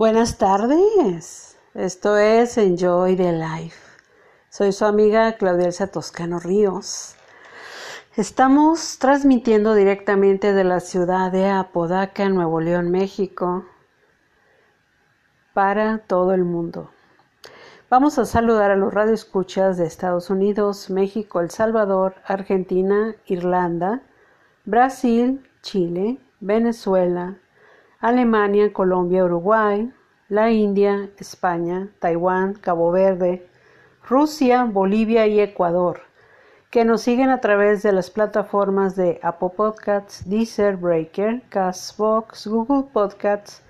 Buenas tardes. Esto es Enjoy the Life. Soy su amiga Claudia Elsa Toscano Ríos. Estamos transmitiendo directamente de la ciudad de Apodaca, Nuevo León, México, para todo el mundo. Vamos a saludar a los radioescuchas de Estados Unidos, México, El Salvador, Argentina, Irlanda, Brasil, Chile, Venezuela, Alemania, Colombia, Uruguay, la India, España, Taiwán, Cabo Verde, Rusia, Bolivia y Ecuador, que nos siguen a través de las plataformas de Apple Podcasts, Deezer, Breaker, Castbox, Google Podcasts,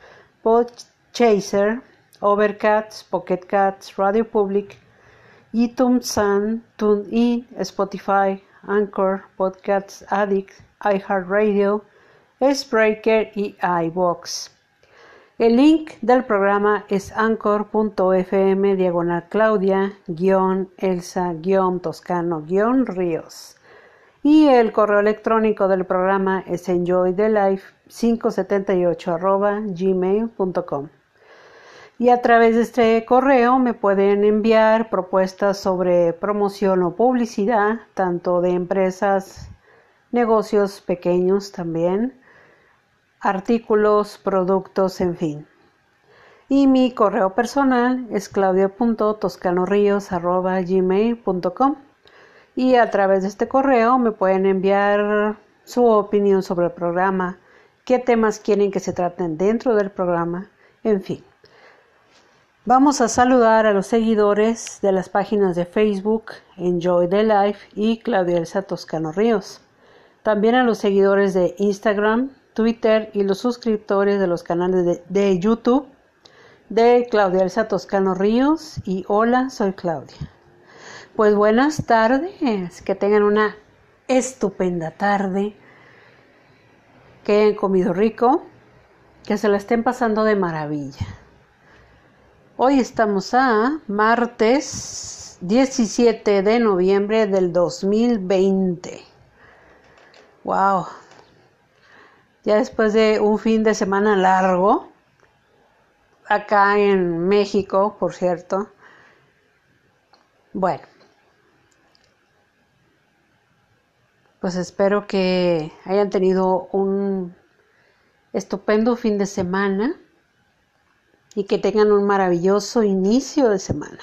Podchaser, Overcast, Pocket Cats, Radio Public, iTunes, TuneIn, Spotify, Anchor, Podcasts Addict, iHeartRadio, Spreaker y iBox. El link del programa es anchor.fm diagonal Claudia Elsa Toscano Ríos. Y el correo electrónico del programa es enjoythelife578 gmail.com. Y a través de este correo me pueden enviar propuestas sobre promoción o publicidad, tanto de empresas, negocios pequeños también, artículos, productos, en fin. Y mi correo personal es claudia.toscanoríos.gmail.com y a través de este correo me pueden enviar su opinión sobre el programa, qué temas quieren que se traten dentro del programa, en fin. Vamos a saludar a los seguidores de las páginas de Facebook Enjoy the Life y Claudia Elsa Toscano Ríos. También a los seguidores de Instagram, Twitter y los suscriptores de los canales de, YouTube de Claudia Elsa Toscano Ríos y hola, soy Claudia. Pues buenas tardes, que tengan una estupenda tarde, que hayan comido rico, que se la estén pasando de maravilla. Hoy estamos a martes 17 de noviembre del 2020. Wow, ya después de un fin de semana largo, acá en México, por cierto. Bueno, pues espero que hayan tenido un estupendo fin de semana y que tengan un maravilloso inicio de semana.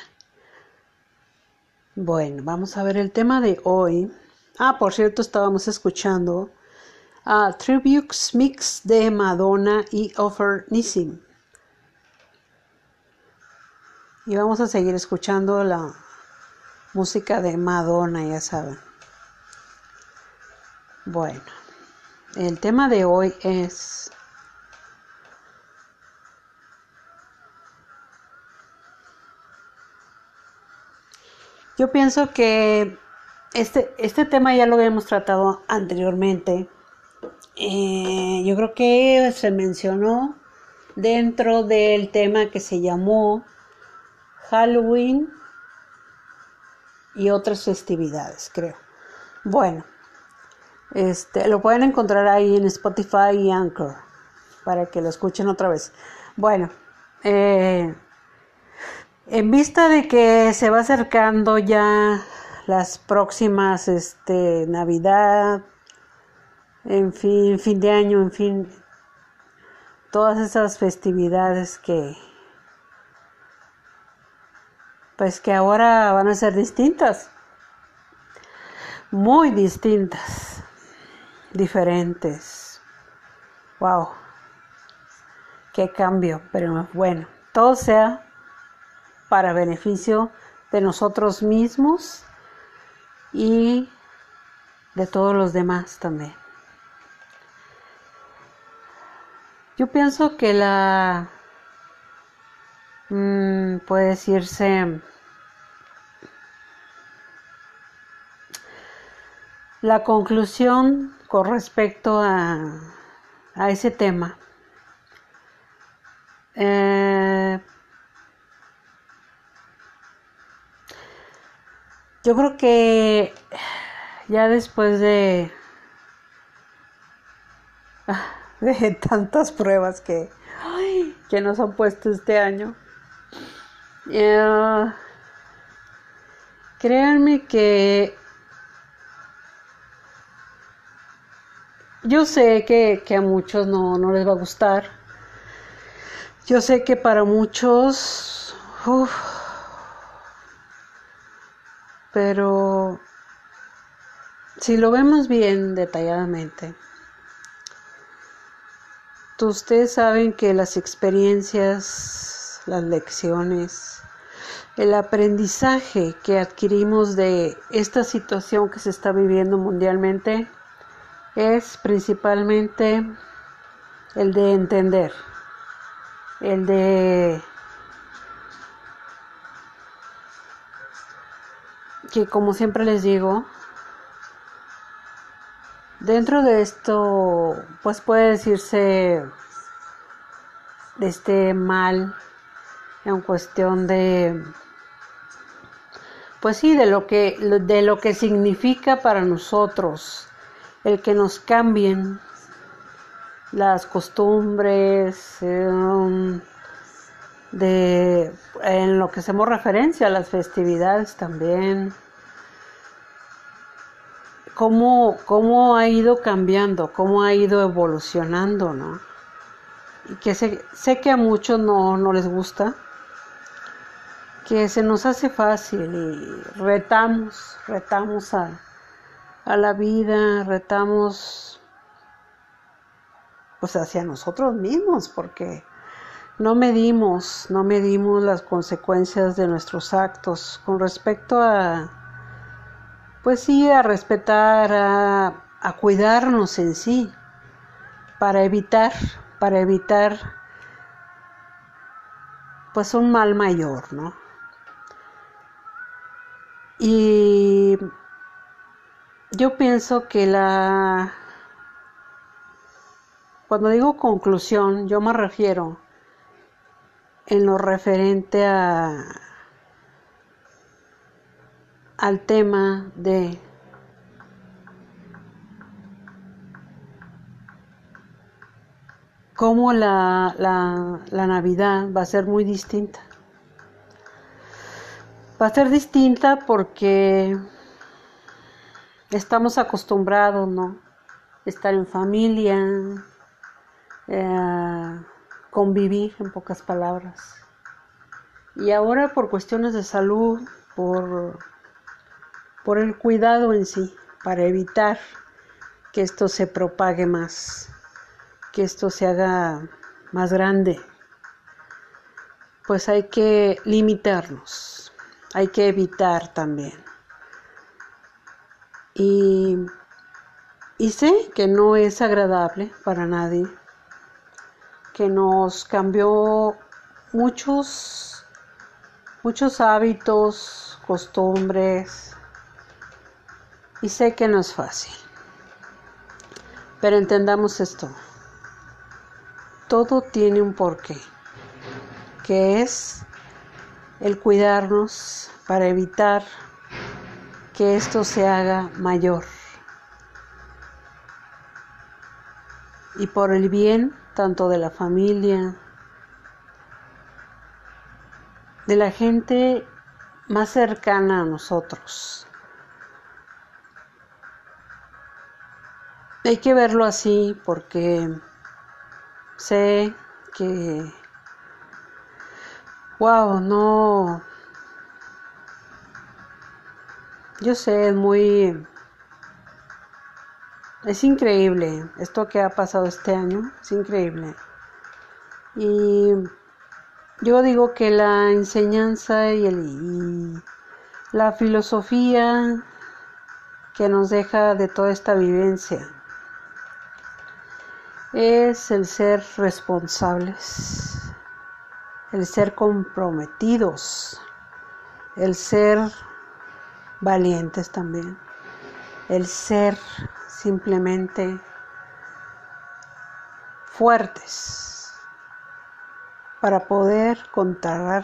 Bueno, vamos a ver el tema de hoy. Ah, por cierto, estábamos escuchando a Tributes Mix de Madonna y Offer Nissim. Y vamos a seguir escuchando la música de Madonna, ya saben. Bueno, el tema de hoy es Yo pienso que este, este tema ya lo habíamos tratado anteriormente eh, yo creo que se mencionó dentro del tema que se llamó Halloween y otras festividades, creo. Bueno, este, lo pueden encontrar ahí en Spotify y Anchor para que lo escuchen otra vez. Bueno, eh, en vista de que se va acercando ya las próximas este, Navidad, en fin, fin de año, en fin, todas esas festividades que pues que ahora van a ser distintas, muy distintas, diferentes. Wow, qué cambio, pero bueno, todo sea para beneficio de nosotros mismos y de todos los demás también. Yo pienso que la... Mm, puede decirse... La conclusión con respecto a, a ese tema. Eh, yo creo que ya después de de tantas pruebas que, que nos han puesto este año. Eh, créanme que yo sé que, a muchos no, no, les va a gustar. Yo sé que para muchos, pero si lo vemos bien detalladamente, ustedes saben que las experiencias, las lecciones, el aprendizaje que adquirimos de esta situación que se está viviendo mundialmente es principalmente el de entender, el de que como siempre les digo, dentro de esto pues puede decirse de este mal en cuestión de pues sí de lo que de lo que significa para nosotros el que nos cambien las costumbres, em, de, en lo que hacemos referencia a las festividades también, cómo, cómo ha ido cambiando, cómo ha ido evolucionando, ¿no? Y que sé, sé que a muchos no, no les gusta, que se nos hace fácil y retamos, retamos a, a la vida, retamos pues hacia nosotros mismos, porque no medimos, no medimos las consecuencias de nuestros actos con respecto a, pues sí, a respetar, a, cuidarnos en sí, para evitar, para evitar pues un mal mayor, ¿no? Y yo pienso que la... Cuando digo conclusión, yo me refiero en lo referente a al tema de cómo la, la, la, Navidad va a ser muy distinta. Va a ser distinta porque estamos acostumbrados, ¿no? Estar en familia, eh, convivir, en pocas palabras. Y ahora por cuestiones de salud, por, por el cuidado en sí, para evitar que esto se propague más, que esto se haga más grande, pues hay que limitarnos, hay que evitar también. Y, sé que no es agradable para nadie, que nos cambió muchos, muchos hábitos, costumbres, y sé que no es fácil. Pero entendamos esto. Todo tiene un porqué, que es el cuidarnos para evitar que esto se haga mayor. Y por el bien tanto de la familia, de la gente más cercana a nosotros. Hay que verlo así porque sé que, wow, no, Yo sé, es muy... Es increíble esto que ha pasado este año, es increíble. Y yo digo que la enseñanza y, el, la filosofía que nos deja de toda esta vivencia es el ser responsables, el ser comprometidos, el ser valientes también. El ser simplemente fuertes para poder contar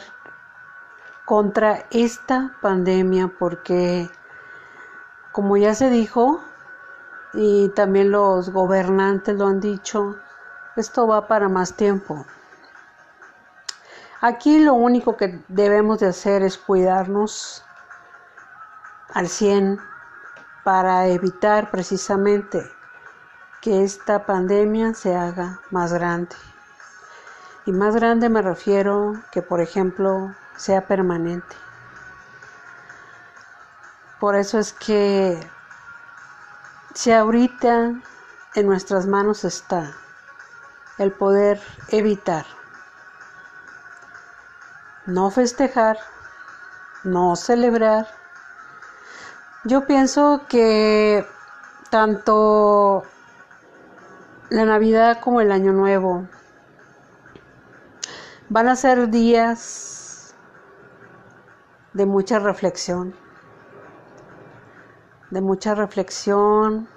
contra esta pandemia porque como ya se dijo y también los gobernantes lo han dicho, esto va para más tiempo. Aquí lo único que debemos de hacer es cuidarnos al 100 para evitar precisamente que esta pandemia se haga más grande. Y más grande me refiero que, por ejemplo, sea permanente. Por eso es que si ahorita en nuestras manos está el poder evitar, no festejar, no celebrar, yo pienso que tanto la Navidad como el Año Nuevo van a ser días de mucha reflexión, de mucha reflexión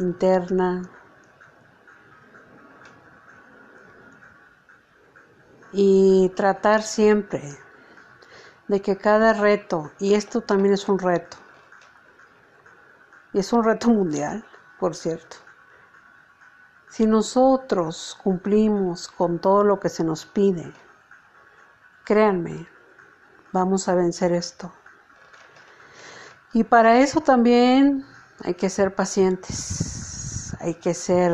interna. Y tratar siempre de que cada reto, y esto también es un reto, y es un reto mundial, por cierto, si nosotros cumplimos con todo lo que se nos pide, créanme, vamos a vencer esto. Y para eso también hay que ser pacientes, hay que ser,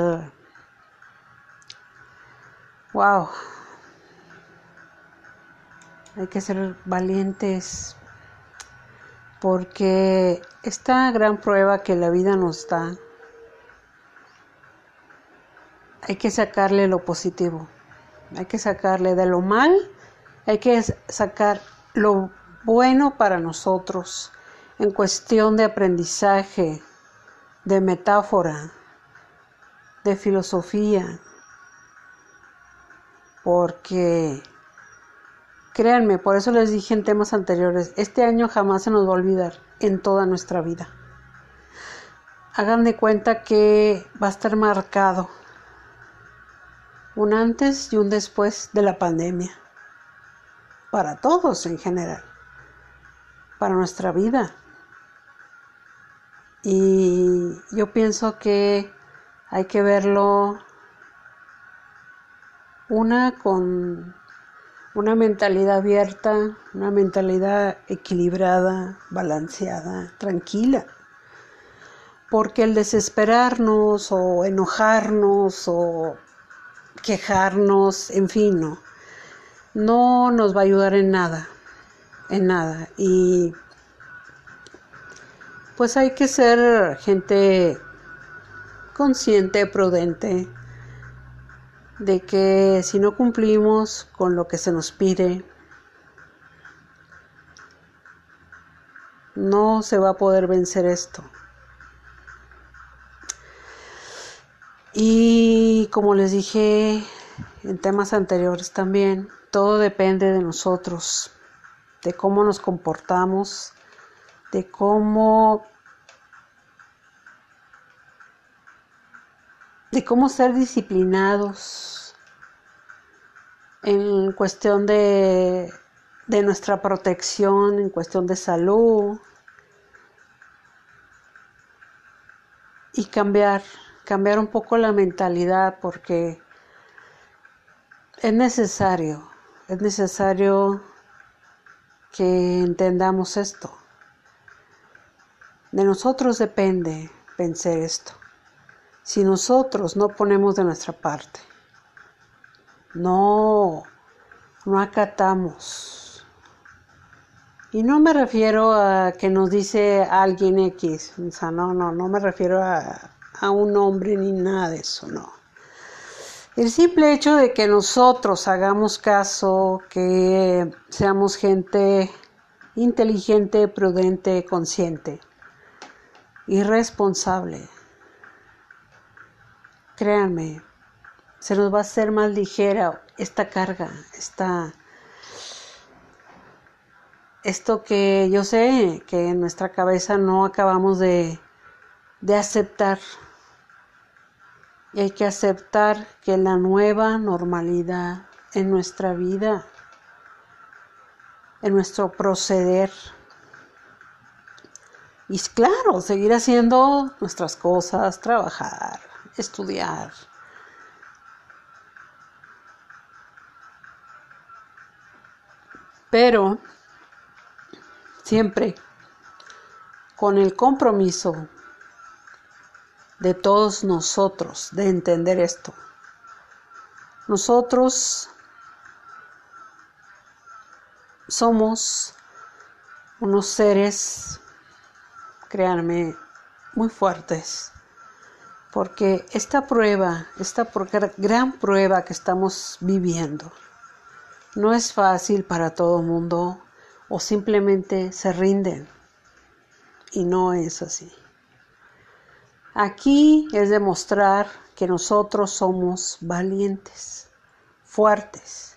wow, hay que ser valientes porque esta gran prueba que la vida nos da, hay que sacarle lo positivo, hay que sacarle de lo mal, hay que sacar lo bueno para nosotros en cuestión de aprendizaje, de metáfora, de filosofía, porque créanme, por eso les dije en temas anteriores, este año jamás se nos va a olvidar en toda nuestra vida. Hagan de cuenta que va a estar marcado un antes y un después de la pandemia, para todos en general, para nuestra vida. Y yo pienso que hay que verlo una con una mentalidad abierta, una mentalidad equilibrada, balanceada, tranquila. Porque el desesperarnos o enojarnos o quejarnos, en fin, no, no nos va a ayudar en nada, en nada. Y pues hay que ser gente consciente, prudente, de que si no cumplimos con lo que se nos pide, no se va a poder vencer esto. Y como les dije en temas anteriores también, todo depende de nosotros, de cómo nos comportamos, de cómo de cómo ser disciplinados en cuestión de, de nuestra protección, en cuestión de salud y cambiar, cambiar un poco la mentalidad porque es necesario, es necesario que entendamos esto. De nosotros depende vencer esto. Si nosotros no ponemos de nuestra parte, no, no acatamos. Y no me refiero a que nos dice alguien X, o sea, no, no, no me refiero a, a un hombre ni nada de eso, no. El simple hecho de que nosotros hagamos caso, que seamos gente inteligente, prudente, consciente y responsable. Créanme, se nos va a hacer más ligera esta carga, esta, esto que yo sé que en nuestra cabeza no acabamos de, de aceptar y hay que aceptar que la nueva normalidad en nuestra vida, en nuestro proceder, y claro, seguir haciendo nuestras cosas, trabajar, estudiar. pero siempre con el compromiso de todos nosotros de entender esto. Nosotros somos unos seres, créanme, muy fuertes, porque esta prueba, esta gran prueba que estamos viviendo, no es fácil para todo el mundo o simplemente se rinden. Y no es así. Aquí es demostrar que nosotros somos valientes, fuertes,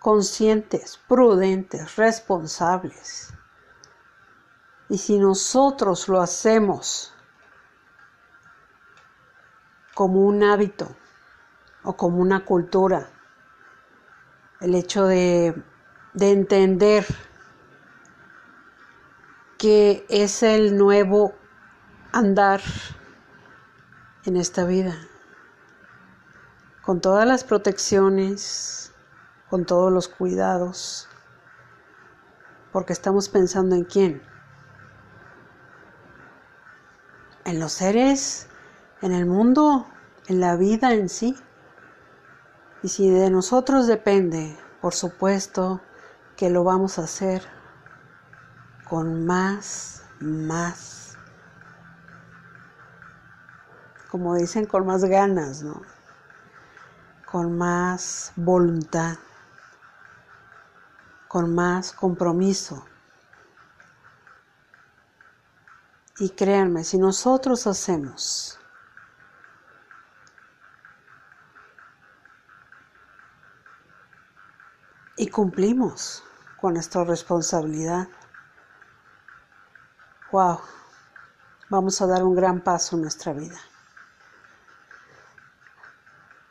conscientes, prudentes, responsables. Y si nosotros lo hacemos como un hábito o como una cultura, el hecho de, entender que es el nuevo andar en esta vida, con todas las protecciones, con todos los cuidados, porque estamos pensando en quién, en los seres, en el mundo, en la vida en sí. Y si de nosotros depende, por supuesto que lo vamos a hacer con más, más, como dicen, con más ganas, ¿no? Con más voluntad, con más compromiso. Y créanme, si nosotros hacemos y cumplimos con nuestra responsabilidad. Wow, vamos a dar un gran paso en nuestra vida.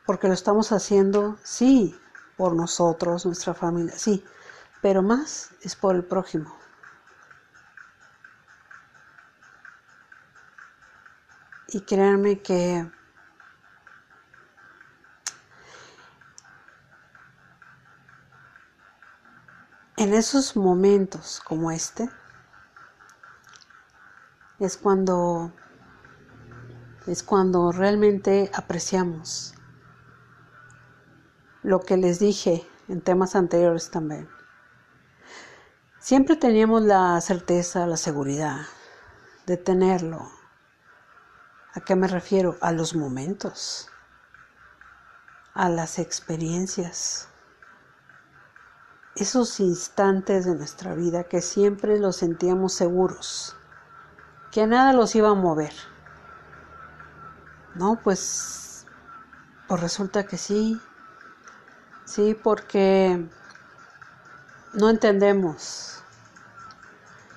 Porque lo estamos haciendo, sí, por nosotros, nuestra familia, sí, pero más es por el prójimo. Y créanme que En esos momentos como este es cuando es cuando realmente apreciamos lo que les dije en temas anteriores también. Siempre teníamos la certeza, la seguridad de tenerlo. ¿A qué me refiero? A los momentos, a las experiencias esos instantes de nuestra vida que siempre los sentíamos seguros, que nada los iba a mover. No, pues, pues resulta que sí, sí, porque no entendemos.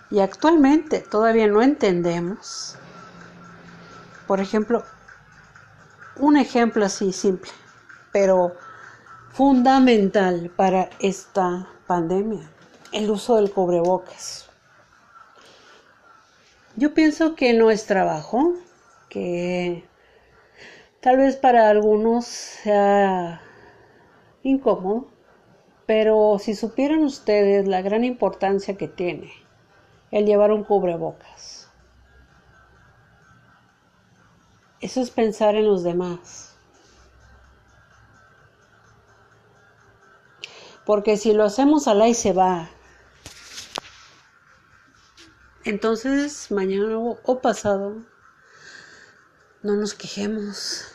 Y actualmente todavía no entendemos. Por ejemplo, un ejemplo así simple, pero fundamental para esta pandemia, el uso del cubrebocas. Yo pienso que no es trabajo, que tal vez para algunos sea incómodo, pero si supieran ustedes la gran importancia que tiene el llevar un cubrebocas. Eso es pensar en los demás Porque si lo hacemos al y se va, entonces mañana o pasado no nos quejemos.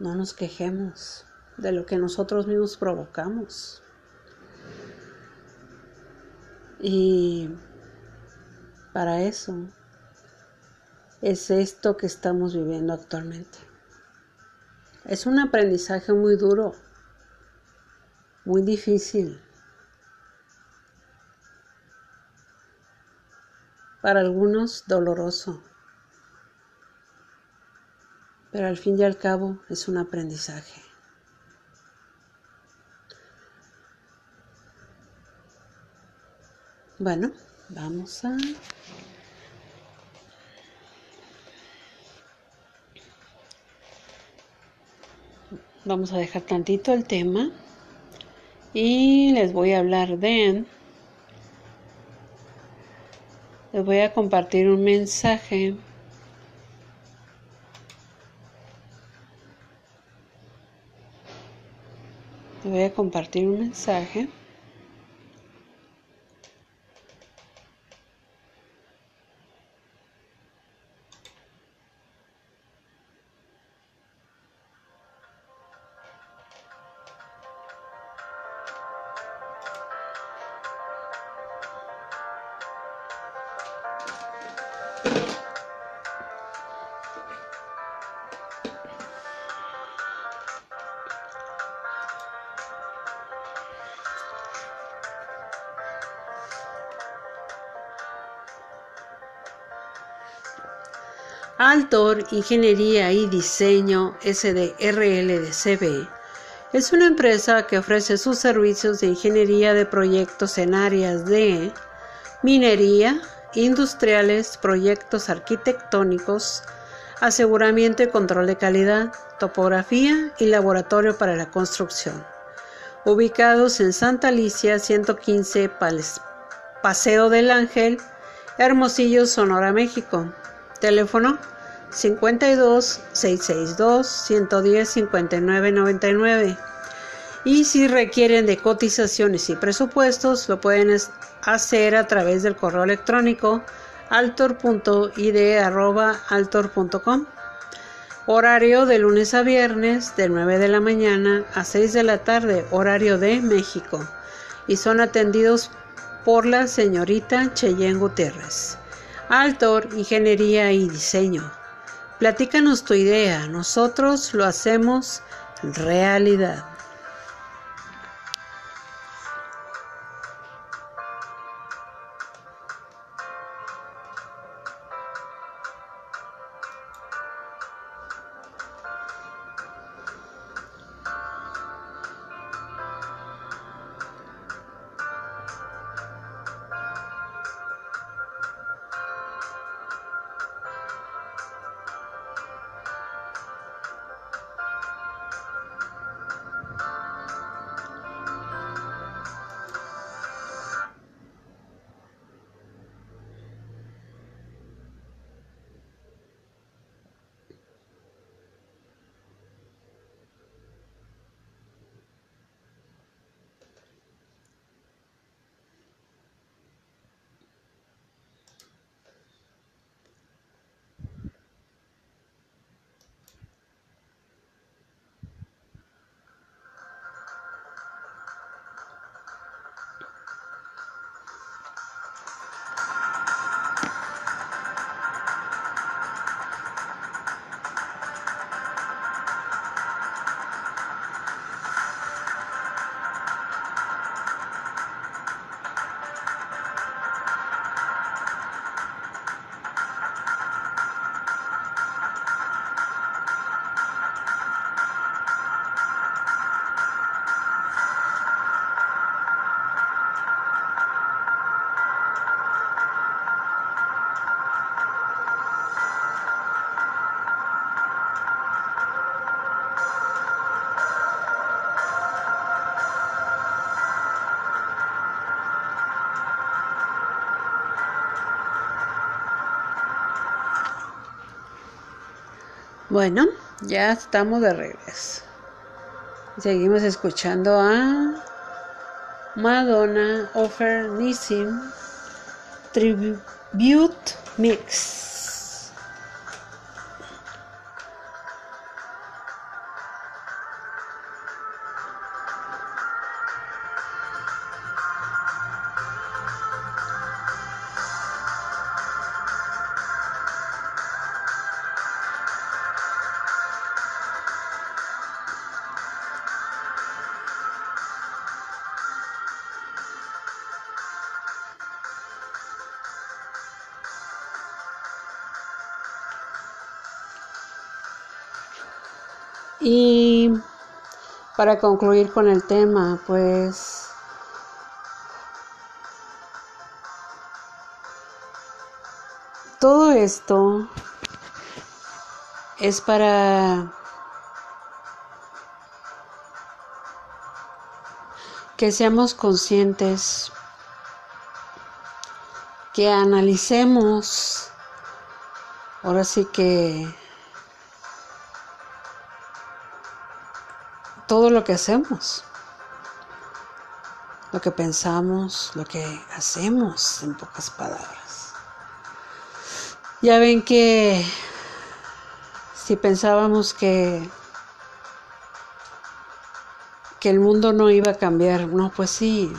No nos quejemos de lo que nosotros mismos provocamos. Y para eso es esto que estamos viviendo actualmente. Es un aprendizaje muy duro muy difícil. Para algunos doloroso, pero al fin y al cabo es un aprendizaje. Bueno, vamos a... Vamos a dejar tantito el tema y les voy a hablar de les voy a compartir un mensaje. Les voy a compartir un mensaje Altor Ingeniería y Diseño SDRL de CB es una empresa que ofrece sus servicios de ingeniería de proyectos en áreas de minería, industriales, proyectos arquitectónicos, aseguramiento y control de calidad, topografía y laboratorio para la construcción. Ubicados en Santa Alicia 115 Paseo del Ángel, Hermosillo, Sonora, México. Teléfono 52 662 110 59 99. Y si requieren de cotizaciones y presupuestos, lo pueden hacer a través del correo electrónico altor.ide.altor.com. Horario de lunes a viernes de 9 de la mañana a 6 de la tarde, horario de México. Y son atendidos por la señorita Cheyenne Gutiérrez. Altor, Ingeniería y Diseño. Platícanos tu idea, nosotros lo hacemos realidad. Bueno, ya estamos de regreso. Seguimos escuchando a Madonna Offer Nissim Tribute Mix. Para concluir con el tema, pues todo esto es para que seamos conscientes, que analicemos, ahora sí que todo lo que hacemos, lo que pensamos, lo que hacemos, en pocas palabras. Ya ven que si pensábamos que que el mundo no iba a cambiar. No, pues sí.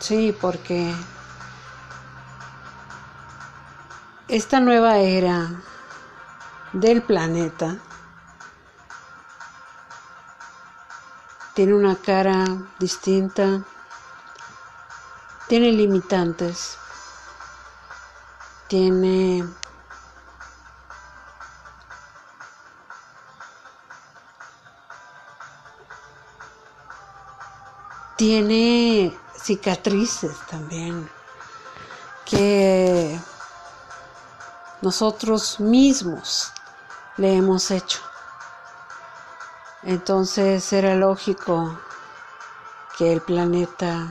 Sí, porque esta nueva era del planeta tiene una cara distinta, tiene limitantes, tiene tiene cicatrices también que nosotros mismos le hemos hecho. Entonces era lógico que el planeta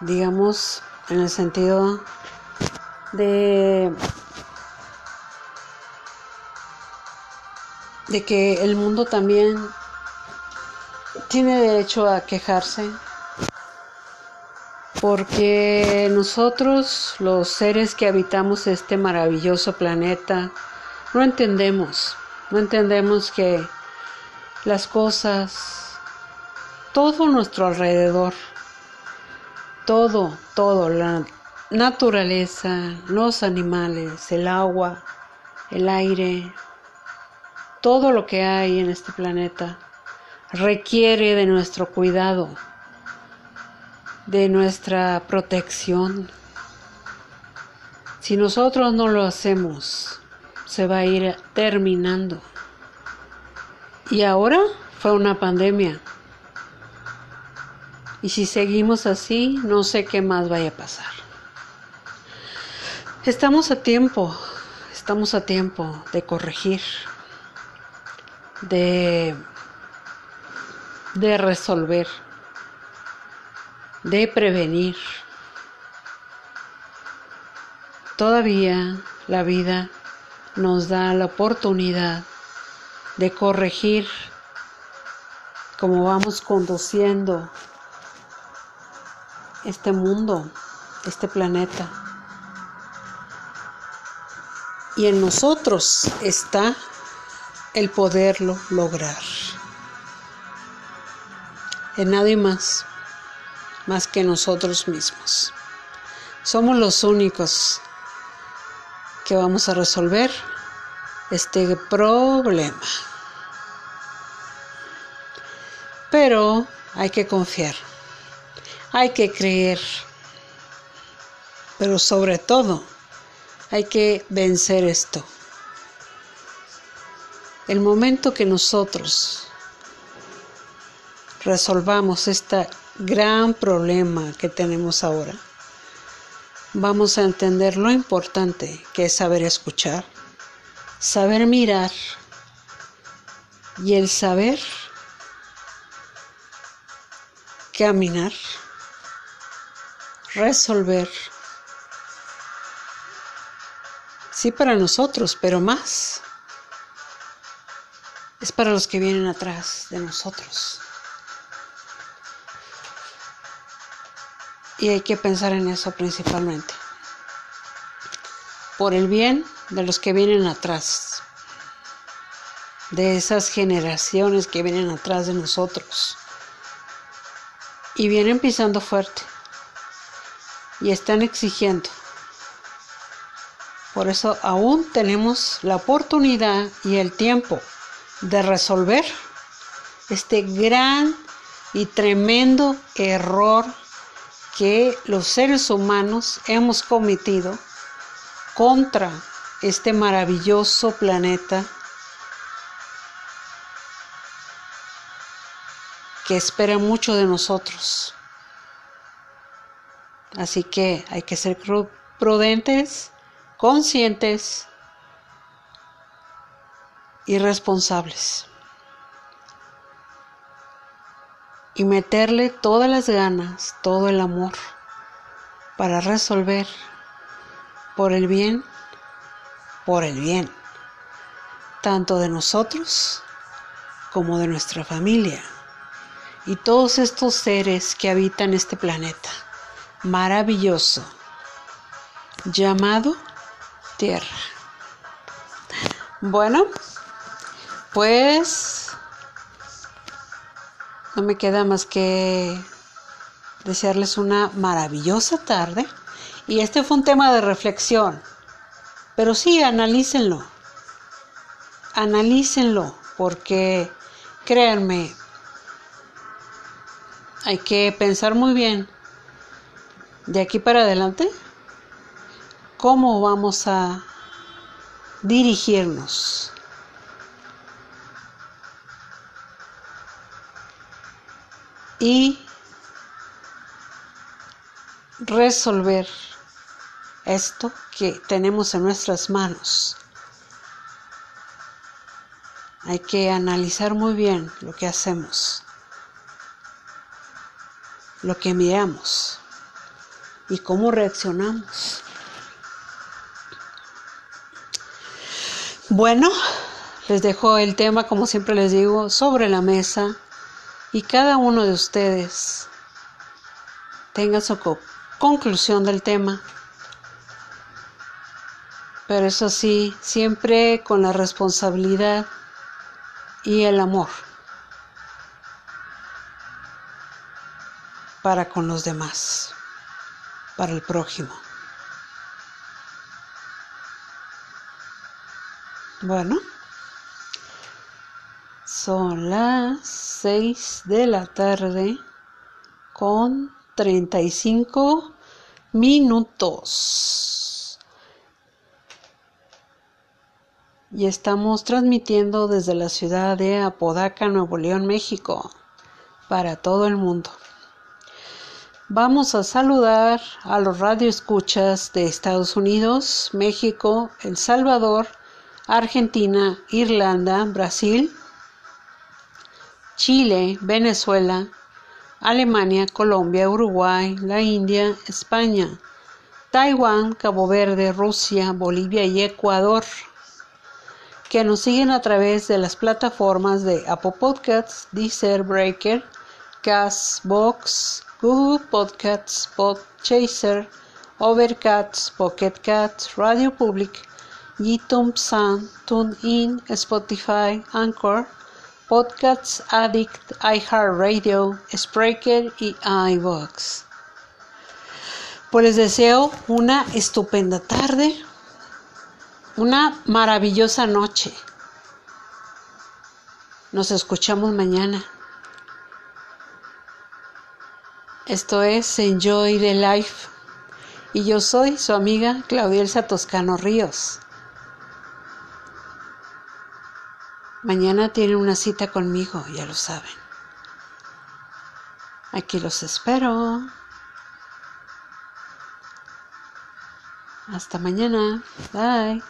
digamos en el sentido de de que el mundo también tiene derecho a quejarse porque nosotros, los seres que habitamos este maravilloso planeta, no entendemos, no entendemos que las cosas, todo nuestro alrededor, todo, todo, la naturaleza, los animales, el agua, el aire, todo lo que hay en este planeta requiere de nuestro cuidado, de nuestra protección. Si nosotros no lo hacemos, se va a ir terminando. Y ahora fue una pandemia. Y si seguimos así, no sé qué más vaya a pasar. Estamos a tiempo, estamos a tiempo de corregir de, de resolver, de prevenir. Todavía la vida nos da la oportunidad de corregir cómo vamos conduciendo este mundo, este planeta. Y en nosotros está el poderlo lograr. En nadie más, más que nosotros mismos. Somos los únicos que vamos a resolver este problema. Pero hay que confiar, hay que creer, pero sobre todo hay que vencer esto. El momento que nosotros resolvamos este gran problema que tenemos ahora, vamos a entender lo importante que es saber escuchar, saber mirar y el saber caminar, resolver. Sí para nosotros, pero más es para los que vienen atrás de nosotros. Y hay que pensar en eso principalmente. Por el bien de los que vienen atrás. De esas generaciones que vienen atrás de nosotros. Y vienen pisando fuerte. Y están exigiendo. Por eso aún tenemos la oportunidad y el tiempo de resolver este gran y tremendo error que los seres humanos hemos cometido contra este maravilloso planeta que espera mucho de nosotros. Así que hay que ser prudentes, conscientes y responsables. Y meterle todas las ganas, todo el amor para resolver por el bien, por el bien, tanto de nosotros como de nuestra familia y todos estos seres que habitan este planeta maravilloso llamado Tierra. Bueno, pues no me queda más que desearles una maravillosa tarde. Y este fue un tema de reflexión. Pero sí, analícenlo. Analícenlo, porque créanme, hay que pensar muy bien de aquí para adelante cómo vamos a dirigirnos. Y resolver esto que tenemos en nuestras manos. Hay que analizar muy bien lo que hacemos, lo que miramos y cómo reaccionamos. Bueno, les dejo el tema, como siempre les digo, sobre la mesa y cada uno de ustedes tenga su conclusión del tema. Pero eso sí, siempre con la responsabilidad y el amor para con los demás, para el prójimo. Bueno, son las 6 de la tarde con 35 minutos. Y estamos transmitiendo desde la ciudad de Apodaca, Nuevo León, México, para todo el mundo. Vamos a saludar a los radioescuchas de Estados Unidos, México, El Salvador, Argentina, Irlanda, Brasil, Chile, Venezuela, Alemania, Colombia, Uruguay, la India, España, Taiwán, Cabo Verde, Rusia, Bolivia y Ecuador, que nos siguen a través de las plataformas de Apple Podcasts, Deezer, Breaker, Castbox, Google Podcasts, Podchaser, Overcast, Pocket Cats, Radio Public, YouTube Sound, TuneIn, Spotify, Anchor, Podcasts Addict, iHeartRadio, Spreaker y iVoox. Pues les deseo una estupenda tarde, una maravillosa noche. Nos escuchamos mañana. Esto es Enjoy the Life y yo soy su amiga Claudia Elsa Toscano Ríos. Mañana tienen una cita conmigo, ya lo saben. Aquí los espero. Hasta mañana. Bye.